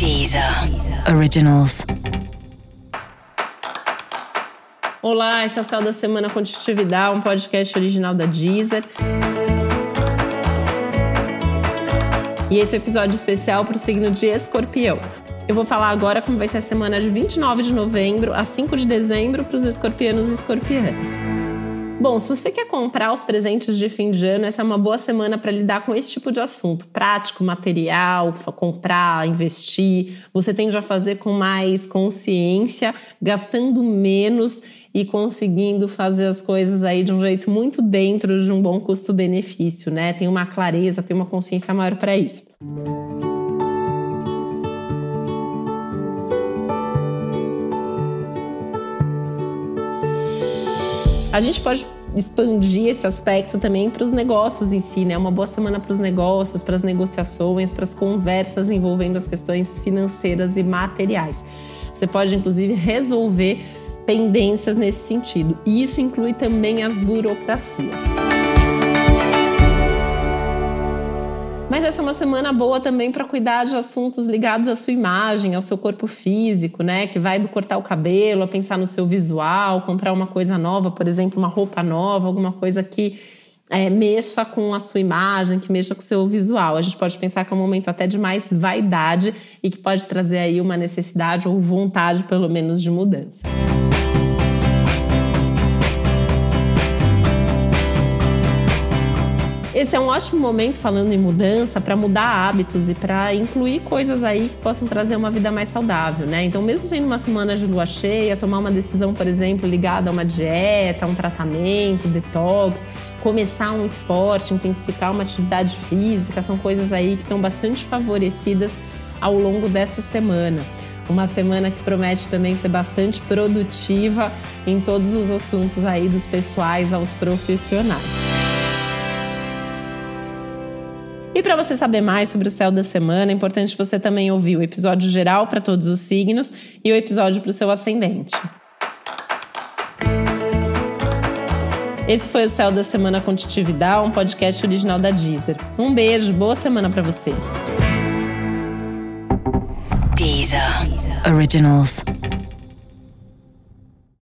Deezer Originals. Olá, esse é o Céu da Semana Contitividade, um podcast original da Deezer. E esse é um episódio especial para o signo de Escorpião. Eu vou falar agora como vai ser a semana de 29 de novembro a 5 de dezembro para os escorpianos e escorpianas. Bom, se você quer comprar os presentes de fim de ano, essa é uma boa semana para lidar com esse tipo de assunto. Prático, material, comprar, investir. Você tende a fazer com mais consciência, gastando menos e conseguindo fazer as coisas aí de um jeito muito dentro de um bom custo-benefício, né? Tem uma clareza, tem uma consciência maior para isso. A gente pode expandir esse aspecto também para os negócios em si, né? Uma boa semana para os negócios, para as negociações, para as conversas envolvendo as questões financeiras e materiais. Você pode, inclusive, resolver pendências nesse sentido. E isso inclui também as burocracias. Mas essa é uma semana boa também para cuidar de assuntos ligados à sua imagem, ao seu corpo físico, né? Que vai do cortar o cabelo, a pensar no seu visual, comprar uma coisa nova, por exemplo, uma roupa nova, alguma coisa que é, mexa com a sua imagem, que mexa com o seu visual. A gente pode pensar que é um momento até de mais vaidade e que pode trazer aí uma necessidade ou vontade, pelo menos, de mudança. Esse é um ótimo momento, falando em mudança, para mudar hábitos e para incluir coisas aí que possam trazer uma vida mais saudável, né? Então, mesmo sendo uma semana de lua cheia, tomar uma decisão, por exemplo, ligada a uma dieta, um tratamento, detox, começar um esporte, intensificar uma atividade física, são coisas aí que estão bastante favorecidas ao longo dessa semana. Uma semana que promete também ser bastante produtiva em todos os assuntos aí dos pessoais aos profissionais. E para você saber mais sobre o céu da semana, é importante você também ouvir o episódio geral para todos os signos e o episódio para o seu ascendente. Esse foi o Céu da Semana com Titividade, um podcast original da Deezer. Um beijo, boa semana para você. Deezer. Originals.